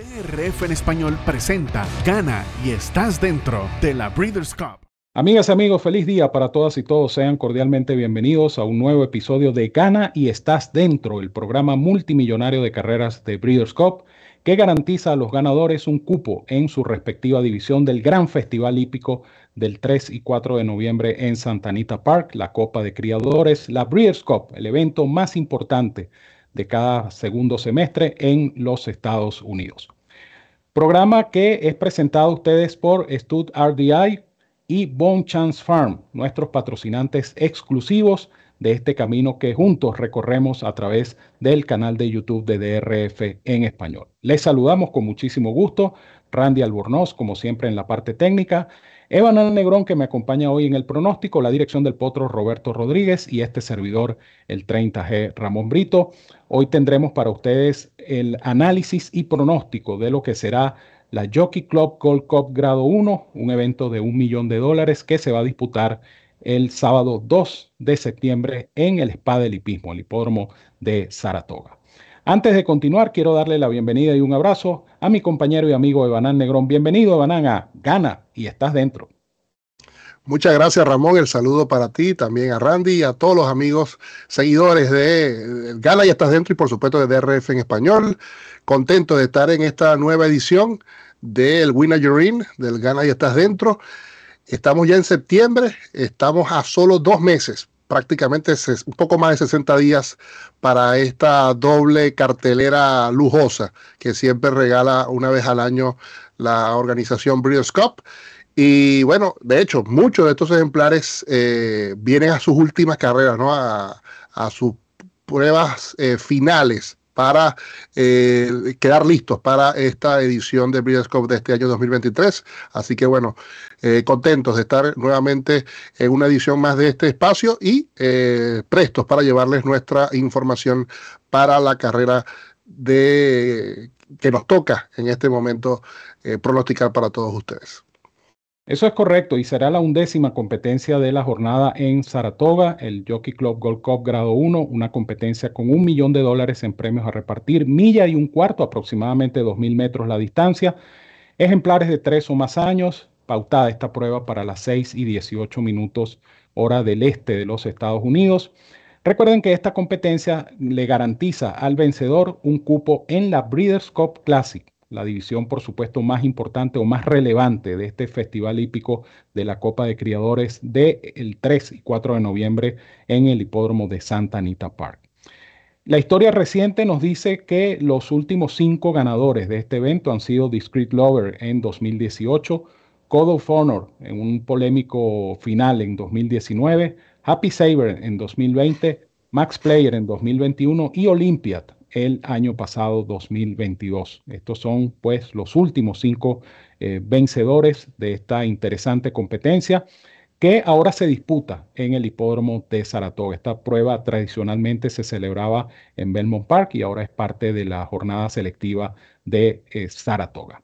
TRF en español presenta Gana y estás dentro de la Breeders' Cup. Amigas y amigos, feliz día para todas y todos. Sean cordialmente bienvenidos a un nuevo episodio de Gana y estás dentro, el programa multimillonario de carreras de Breeders' Cup que garantiza a los ganadores un cupo en su respectiva división del gran festival hípico del 3 y 4 de noviembre en Santa Anita Park, la Copa de Criadores, la Breeders' Cup, el evento más importante de cada segundo semestre en los Estados Unidos. Programa que es presentado a ustedes por Stud RDI y Bone Chance Farm, nuestros patrocinantes exclusivos de este camino que juntos recorremos a través del canal de YouTube de DRF en español. Les saludamos con muchísimo gusto, Randy Albornoz, como siempre en la parte técnica, Evan Negrón, que me acompaña hoy en el pronóstico, la dirección del potro Roberto Rodríguez y este servidor, el 30G Ramón Brito. Hoy tendremos para ustedes el análisis y pronóstico de lo que será la Jockey Club Gold Cup Grado 1, un evento de un millón de dólares que se va a disputar el sábado 2 de septiembre en el Spa del Hipismo, el hipódromo de Saratoga. Antes de continuar, quiero darle la bienvenida y un abrazo a mi compañero y amigo Evanán Negrón. Bienvenido, Evanán, a Gana y estás dentro. Muchas gracias, Ramón. El saludo para ti, también a Randy y a todos los amigos seguidores de Gana y estás dentro y por supuesto de DRF en español. Contento de estar en esta nueva edición del Winner You're del Gana y estás dentro. Estamos ya en septiembre, estamos a solo dos meses prácticamente un poco más de 60 días para esta doble cartelera lujosa que siempre regala una vez al año la organización Breeders' Cup. Y bueno, de hecho, muchos de estos ejemplares eh, vienen a sus últimas carreras, ¿no? a, sus pruebas eh, finales para eh, quedar listos para esta edición de Breeders' de este año 2023. Así que bueno, eh, contentos de estar nuevamente en una edición más de este espacio y eh, prestos para llevarles nuestra información para la carrera de que nos toca en este momento pronosticar para todos ustedes. Eso es correcto y será la undécima competencia de la jornada en Saratoga, el Jockey Club Gold Cup Grado 1, una competencia con un millón de dólares en premios a repartir, milla y un cuarto, aproximadamente dos mil metros la distancia, ejemplares de tres o más años, pautada esta prueba para las 6 y 18 minutos hora del este de los Estados Unidos. Recuerden que esta competencia le garantiza al vencedor un cupo en la Breeders' Cup Classic, la división, por supuesto, más importante o más relevante de este festival hípico de la Copa de Criadores del 3 y 4 de noviembre en el hipódromo de Santa Anita Park. La historia reciente nos dice que los últimos cinco ganadores de este evento han sido Discreet Lover en 2018, Code of Honor en un polémico final en 2019, Happy Saver en 2020, Max Player en 2021 y Olympiad el año pasado 2022. Estos son pues los últimos cinco eh, vencedores de esta interesante competencia que ahora se disputa en el hipódromo de Saratoga. Esta prueba tradicionalmente se celebraba en Belmont Park y ahora es parte de la jornada selectiva de eh, Saratoga.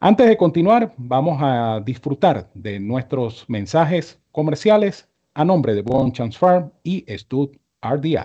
Antes de continuar, vamos a disfrutar de nuestros mensajes comerciales a nombre de Bon Chance Farm y Stud RDI.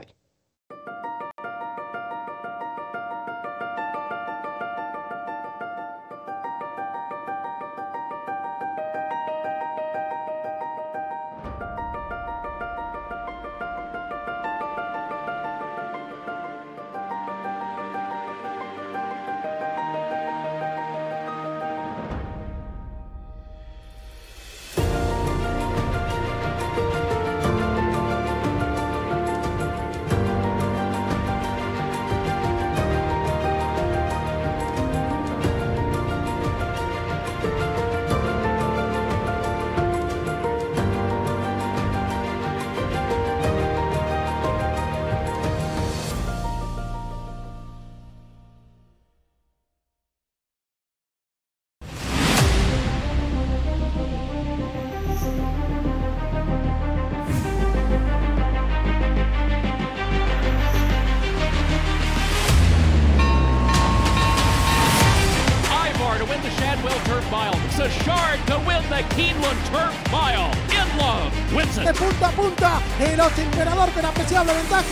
Y cruzaron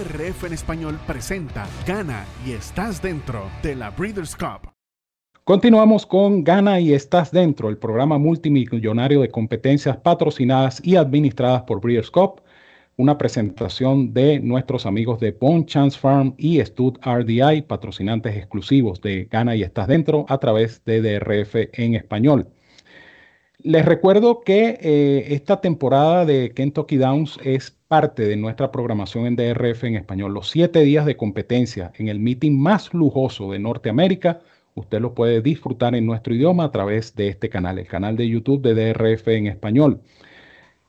DRF en español presenta Gana y estás dentro de la Breeders' Cup. Continuamos con Gana y estás dentro, el programa multimillonario de competencias patrocinadas y administradas por Breeders' Cup una presentación de nuestros amigos de Bone Chance Farm y Stud RDI, patrocinantes exclusivos de Gana y Estás Dentro a través de DRF en español. Les recuerdo que eh, esta temporada de Kentucky Downs es parte de nuestra programación en DRF en español. Los siete días de competencia en el meeting más lujoso de Norteamérica, usted lo puede disfrutar en nuestro idioma a través de este canal, el canal de YouTube de DRF en español.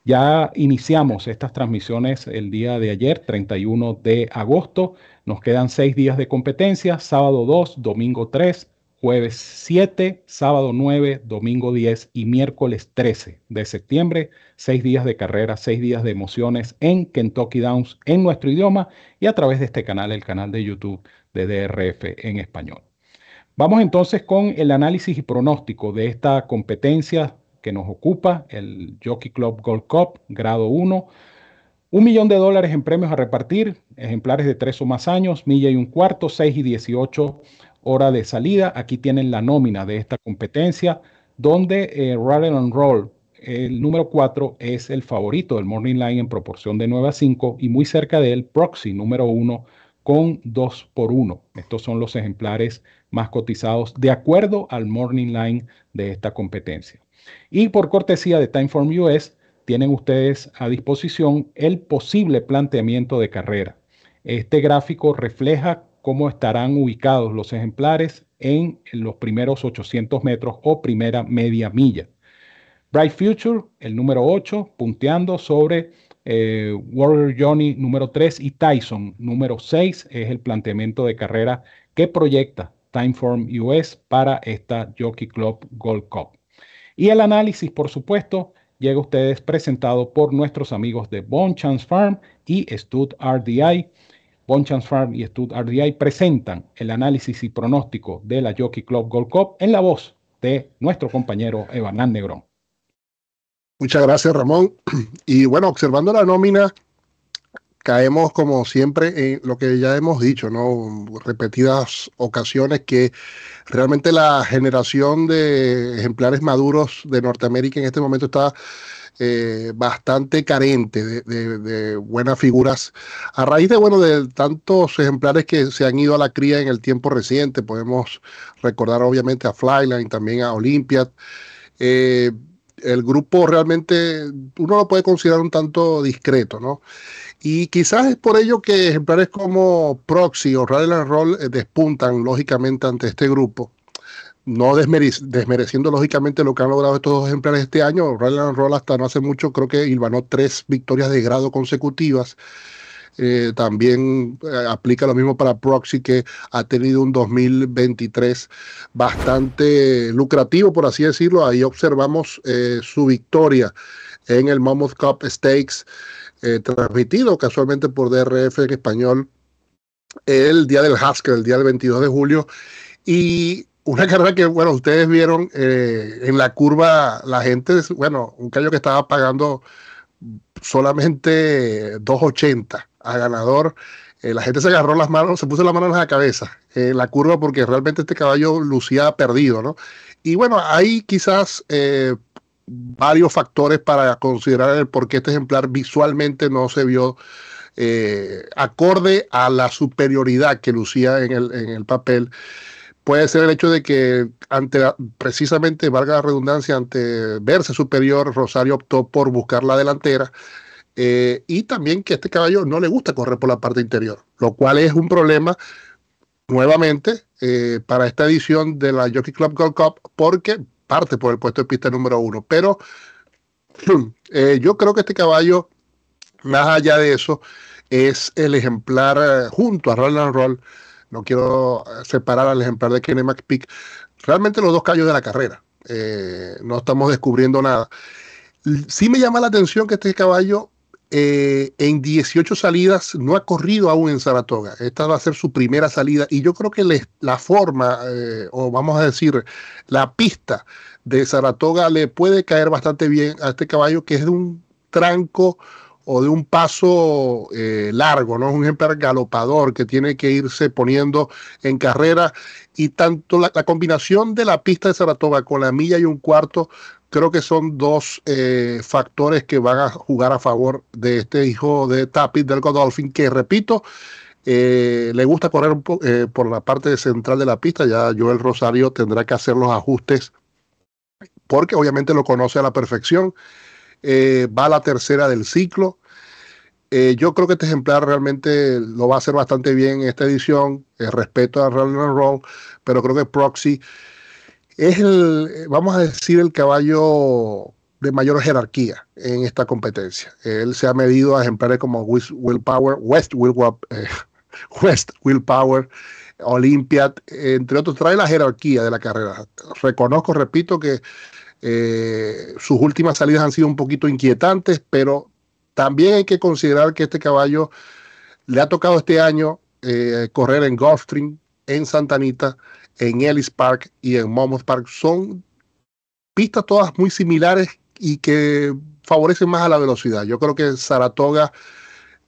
Ya iniciamos estas transmisiones el día de ayer, 31 de agosto. Nos quedan seis días de competencia, sábado 2, domingo 3, jueves 7, sábado 9, domingo 10 y miércoles 13 de septiembre. Seis días de carrera, seis días de emociones en Kentucky Downs en nuestro idioma y a través de este canal, el canal de YouTube de DRF en español. Vamos entonces con el análisis y pronóstico de esta competencia que nos ocupa, el Jockey Club Gold Cup, grado 1. Un millón de dólares en premios a repartir, ejemplares de tres o más años, milla y un cuarto, 6 y 18 horas de salida. Aquí tienen la nómina de esta competencia, donde eh, and Roll, el número 4, es el favorito del Morning Line en proporción de 9 a 5 y muy cerca de él, Proxy, número 1, con 2 por 1. Estos son los ejemplares más cotizados de acuerdo al Morning Line de esta competencia. Y por cortesía de Timeform US, tienen ustedes a disposición el posible planteamiento de carrera. Este gráfico refleja cómo estarán ubicados los ejemplares en los primeros 800 metros o primera media milla. Bright Future, el número 8, punteando sobre eh, Warrior Johnny número 3 y Tyson número 6 es el planteamiento de carrera que proyecta Timeform US para esta Jockey Club Gold Cup. Y el análisis, por supuesto, llega a ustedes presentado por nuestros amigos de Chance Farm y Stud RDI. Chance Farm y Stud RDI presentan el análisis y pronóstico de la Jockey Club Gold Cup en la voz de nuestro compañero Evanán Negrón. Muchas gracias, Ramón. Y bueno, observando la nómina, caemos como siempre en lo que ya hemos dicho, ¿no? Repetidas ocasiones que realmente la generación de ejemplares maduros de Norteamérica en este momento está eh, bastante carente de, buenas figuras. A raíz de, bueno, de tantos ejemplares que se han ido a la cría en el tiempo reciente, podemos recordar obviamente a Flyline, también a Olympiad. Eh, el grupo realmente uno lo puede considerar un tanto discreto, ¿no? Y quizás es por ello que ejemplares como Proxy o Rally Roll eh, despuntan lógicamente ante este grupo. No desmereciendo lógicamente lo que han logrado estos dos ejemplares este año. Rally Roll hasta no hace mucho creo que ilvanó tres victorias de grado consecutivas. Eh, también eh, aplica lo mismo para Proxy, que ha tenido un 2023 bastante lucrativo, por así decirlo. Ahí observamos su victoria en el Mammoth Cup Stakes eh, transmitido casualmente por DRF en español el día del Haskell, el día del 22 de julio. Y una carrera que, bueno, ustedes vieron eh, en la curva, la gente, bueno, un callo que estaba pagando solamente 2.80 a ganador. Eh, la gente se agarró las manos, se puso las manos en la cabeza en la curva porque realmente este caballo lucía perdido, ¿no? Y bueno, ahí quizás varios factores para considerar el por qué este ejemplar visualmente no se vio eh, acorde a la superioridad que lucía en el, en el papel. Puede ser el hecho de que ante precisamente, valga la redundancia, ante verse superior, Rosario optó por buscar la delantera. Eh, y también que este caballo no le gusta correr por la parte interior, lo cual es un problema nuevamente eh, para esta edición de la Jockey Club Gold Cup porque parte por el puesto de pista número uno. Pero eh, yo creo que este caballo, más allá de eso, es el ejemplar junto a Roland Roll. No quiero eh, separar al ejemplar de Kenny McPeak. Realmente los dos caballos de la carrera. no estamos descubriendo nada. Sí me llama la atención que este caballo eh, en 18 salidas no ha corrido aún en Saratoga. Esta va a ser su primera salida y yo creo que la forma, eh, o vamos a decir, la pista de Saratoga le puede caer bastante bien a este caballo que es de un tranco o de un paso eh, largo, ¿no? Es un ejemplar galopador que tiene que irse poniendo en carrera y tanto la, combinación de la pista de Saratoga con la milla y un cuarto creo que son dos eh, factores que van a jugar a favor de este hijo de Tapit del Godolphin, que repito, eh, le gusta correr un por la parte central de la pista. Ya Joel Rosario tendrá que hacer los ajustes porque obviamente lo conoce a la perfección. Eh, va a la tercera del ciclo. Eh, yo creo que este ejemplar realmente lo va a hacer bastante bien en esta edición. Eh, respeto a Roll Roll, pero creo que Proxy es el, vamos a decir, el caballo de mayor jerarquía en esta competencia. Él se ha medido a ejemplares como Willpower, West Willpower, West Willpower, Olympiad, entre otros, trae la jerarquía de la carrera. Reconozco, repito, que eh, sus últimas salidas han sido un poquito inquietantes, pero también hay que considerar que este caballo le ha tocado este año eh, correr en Gulfstream, en Santa Anita, en Ellis Park y en Monmouth Park. Son pistas todas muy similares y que favorecen más a la velocidad. Yo creo que Saratoga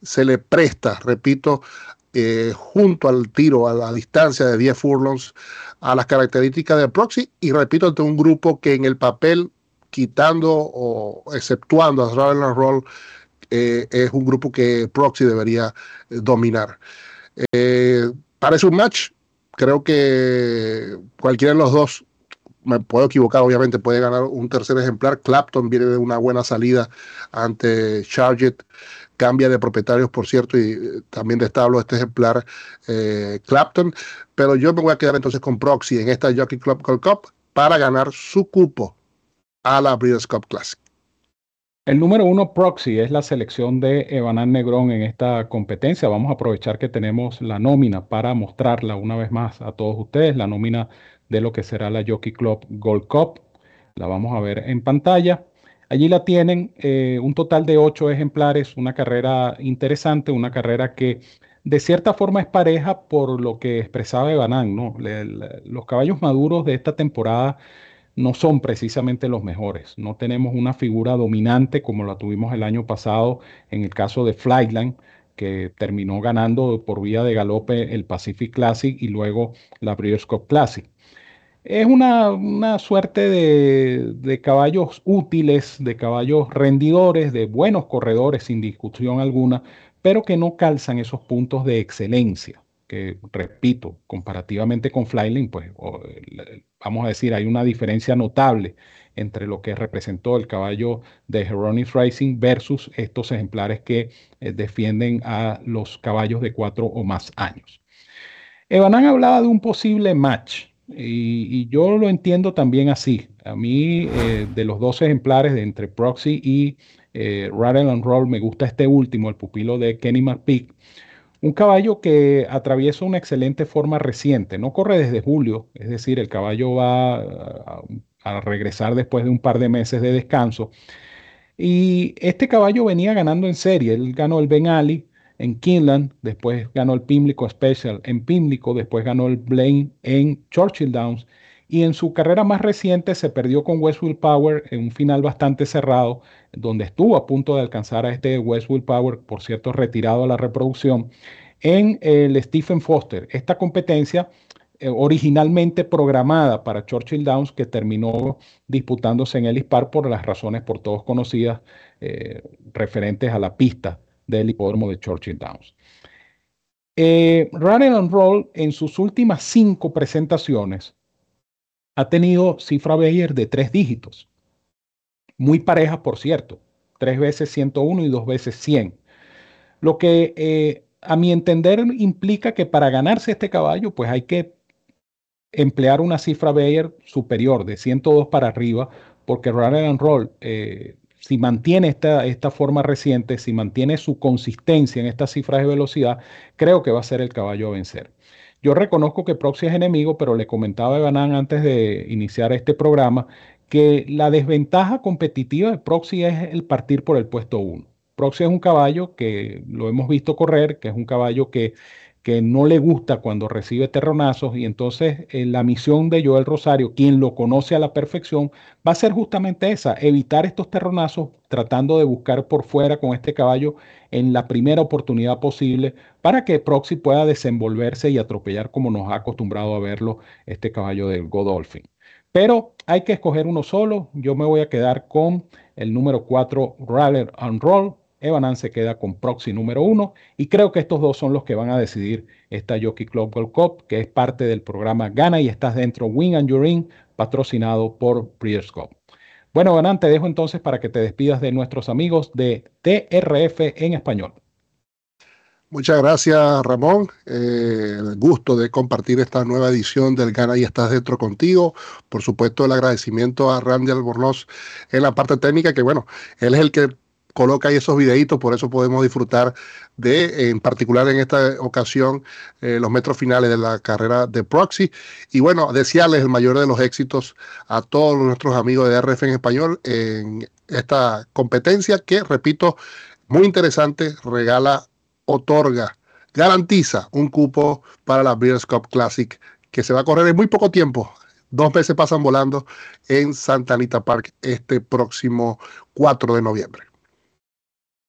se le presta, repito, eh, junto al tiro a la distancia de 10 furlongs a las características del proxy y repito, ante un grupo que en el papel, quitando o exceptuando a Ravel Roll, eh, es un grupo que proxy debería eh, dominar. parece un match, creo que cualquiera de los dos me puedo equivocar, obviamente puede ganar un tercer ejemplar. Clapton viene de una buena salida ante Charget cambia de propietarios, por cierto, y eh, también de establo este ejemplar eh, Clapton, pero yo me voy a quedar entonces con Proxy en esta Jockey Club Gold Cup para ganar su cupo a la Breeders' Cup Classic. El número uno Proxy es la selección de Evanán Negrón en esta competencia. Vamos a aprovechar que tenemos la nómina para mostrarla una vez más a todos ustedes, la nómina de lo que será la Jockey Club Gold Cup. La vamos a ver en pantalla. Allí la tienen, eh, un total de ocho ejemplares, una carrera interesante, una carrera que de cierta forma es pareja por lo que expresaba Evanán, ¿no? los caballos maduros de esta temporada no son precisamente los mejores. No tenemos una figura dominante como la tuvimos el año pasado en el caso de Flightline, que terminó ganando por vía de galope el Pacific Classic y luego la Breeders' Cup Classic. Es una, suerte de, caballos útiles, de caballos rendidores, de buenos corredores sin discusión alguna, pero que no calzan esos puntos de excelencia, que repito, comparativamente con Flyling, pues vamos a decir, hay una diferencia notable entre lo que representó el caballo de Heronis Racing versus estos ejemplares que eh, defienden a los caballos de cuatro o más años. Evanán hablaba de un posible match y, yo lo entiendo también así. A mí, eh, de los dos ejemplares de entre Proxy y eh, Rattle and Roll, me gusta este último, el pupilo de Kenny McPeak. Un caballo que atraviesa una excelente forma reciente. No corre desde julio, es decir, el caballo va a, a regresar después de un par de meses de descanso. Y este caballo venía ganando en serie. Él ganó el Ben Ali, en Kinland, después ganó el Pimlico Special en Pimlico, después ganó el Blaine en Churchill Downs y en su carrera más reciente se perdió con Westwood Power en un final bastante cerrado, donde estuvo a punto de alcanzar a este Westwood Power, por cierto, retirado a la reproducción, en el Stephen Foster. Esta competencia eh, originalmente programada para Churchill Downs, que terminó disputándose en Ellis Park por las razones por todos conocidas eh, referentes a la pista del hipódromo de Churchill Downs. Eh, Run and Roll en sus últimas cinco presentaciones ha tenido cifra Bayer de tres dígitos. Muy pareja, por cierto. Tres veces 101 y dos veces 100. Lo que eh, a mi entender implica que para ganarse este caballo, pues hay que emplear una cifra Bayer superior de 102 para arriba, porque Run and Roll eh, si mantiene esta, esta forma reciente, si mantiene su consistencia en estas cifras de velocidad, creo que va a ser el caballo a vencer. Yo reconozco que Proxy es enemigo, pero le comentaba a Banán antes de iniciar este programa que la desventaja competitiva de Proxy es el partir por el puesto 1. Proxy es un caballo que lo hemos visto correr, que es un caballo que que no le gusta cuando recibe terronazos y entonces eh, la misión de Joel Rosario, quien lo conoce a la perfección, va a ser justamente esa, evitar estos terronazos tratando de buscar por fuera con este caballo en la primera oportunidad posible para que Proxy pueda desenvolverse y atropellar como nos ha acostumbrado a verlo este caballo del Godolphin. Pero hay que escoger uno solo, yo me voy a quedar con el número 4 Raller and Roll Evanan se queda con Proxy número uno y creo que estos dos son los que van a decidir esta Jockey Club Gold Cup, que es parte del programa Gana y estás dentro Win and Your Ring, patrocinado por Breeders' Cup. Bueno, Evanan, te dejo entonces para que te despidas de nuestros amigos de TRF en español. Muchas gracias, Ramón. Eh, el gusto de compartir esta nueva edición del Gana y Estás Dentro contigo. Por supuesto, el agradecimiento a Randy Albornoz en la parte técnica, que bueno, él es el que coloca ahí esos videitos, por eso podemos disfrutar de, en particular en esta ocasión, eh, los metros finales de la carrera de Proxy. Y bueno, desearles el mayor de los éxitos a todos nuestros amigos de RF en español en esta competencia que, repito, muy interesante, regala, otorga, garantiza un cupo para la Breeders' Cup Classic que se va a correr en muy poco tiempo. Dos veces pasan volando en Santa Anita Park este próximo 4 de noviembre.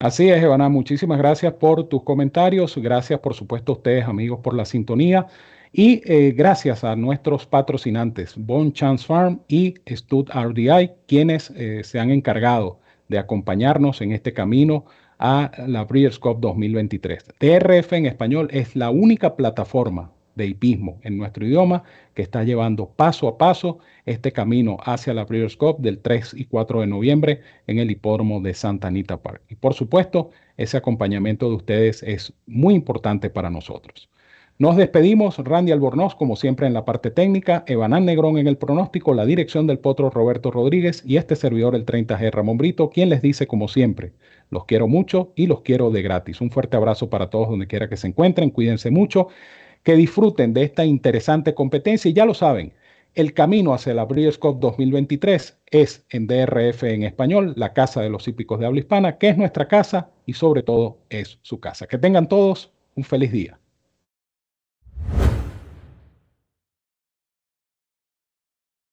Así es, Evana, muchísimas gracias por tus comentarios, gracias por supuesto a ustedes amigos por la sintonía y eh, gracias a nuestros patrocinantes Bon Chance Farm y Stud RDI, quienes eh, se han encargado de acompañarnos en este camino a la Breeders' Cup 2023. TRF en español es la única plataforma de hipismo en nuestro idioma que está llevando paso a paso este camino hacia la Breeders' Cup del 3 y 4 de noviembre en el hipódromo de Santa Anita Park. Y por supuesto, ese acompañamiento de ustedes es muy importante para nosotros. Nos despedimos, Randy Albornoz, como siempre en la parte técnica, Evanán Negrón en el pronóstico, la dirección del potro Roberto Rodríguez y este servidor, el 30G Ramón Brito, quien les dice, como siempre, los quiero mucho y los quiero de gratis. Un fuerte abrazo para todos donde quiera que se encuentren, cuídense mucho que disfruten de esta interesante competencia y ya lo saben, el camino hacia la Breeders' Cup 2023 es en DRF en español, la casa de los hípicos de habla hispana, que es nuestra casa y sobre todo es su casa. Que tengan todos un feliz día.